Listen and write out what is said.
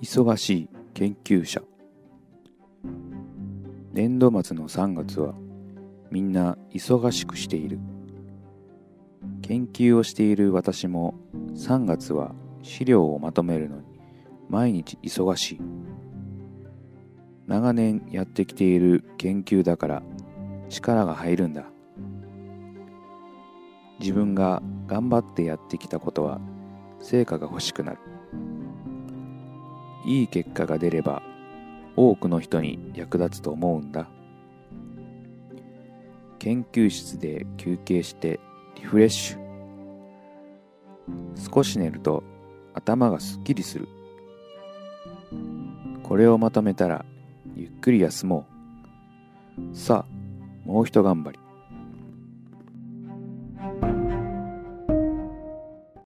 忙しい研究者。年度末の3月はみんな忙しくしている。研究をしている私も3月は資料をまとめるのに毎日忙しい。長年やってきている研究だから力が入るんだ。自分が頑張ってやってきたことは成果が欲しくなる。いい結果が出れば多くの人に役立つと思うんだ。研究室で休憩してリフレッシュ。少し寝ると頭がすっきりする。これをまとめたらゆっくり休もう。さあもうひと頑張り。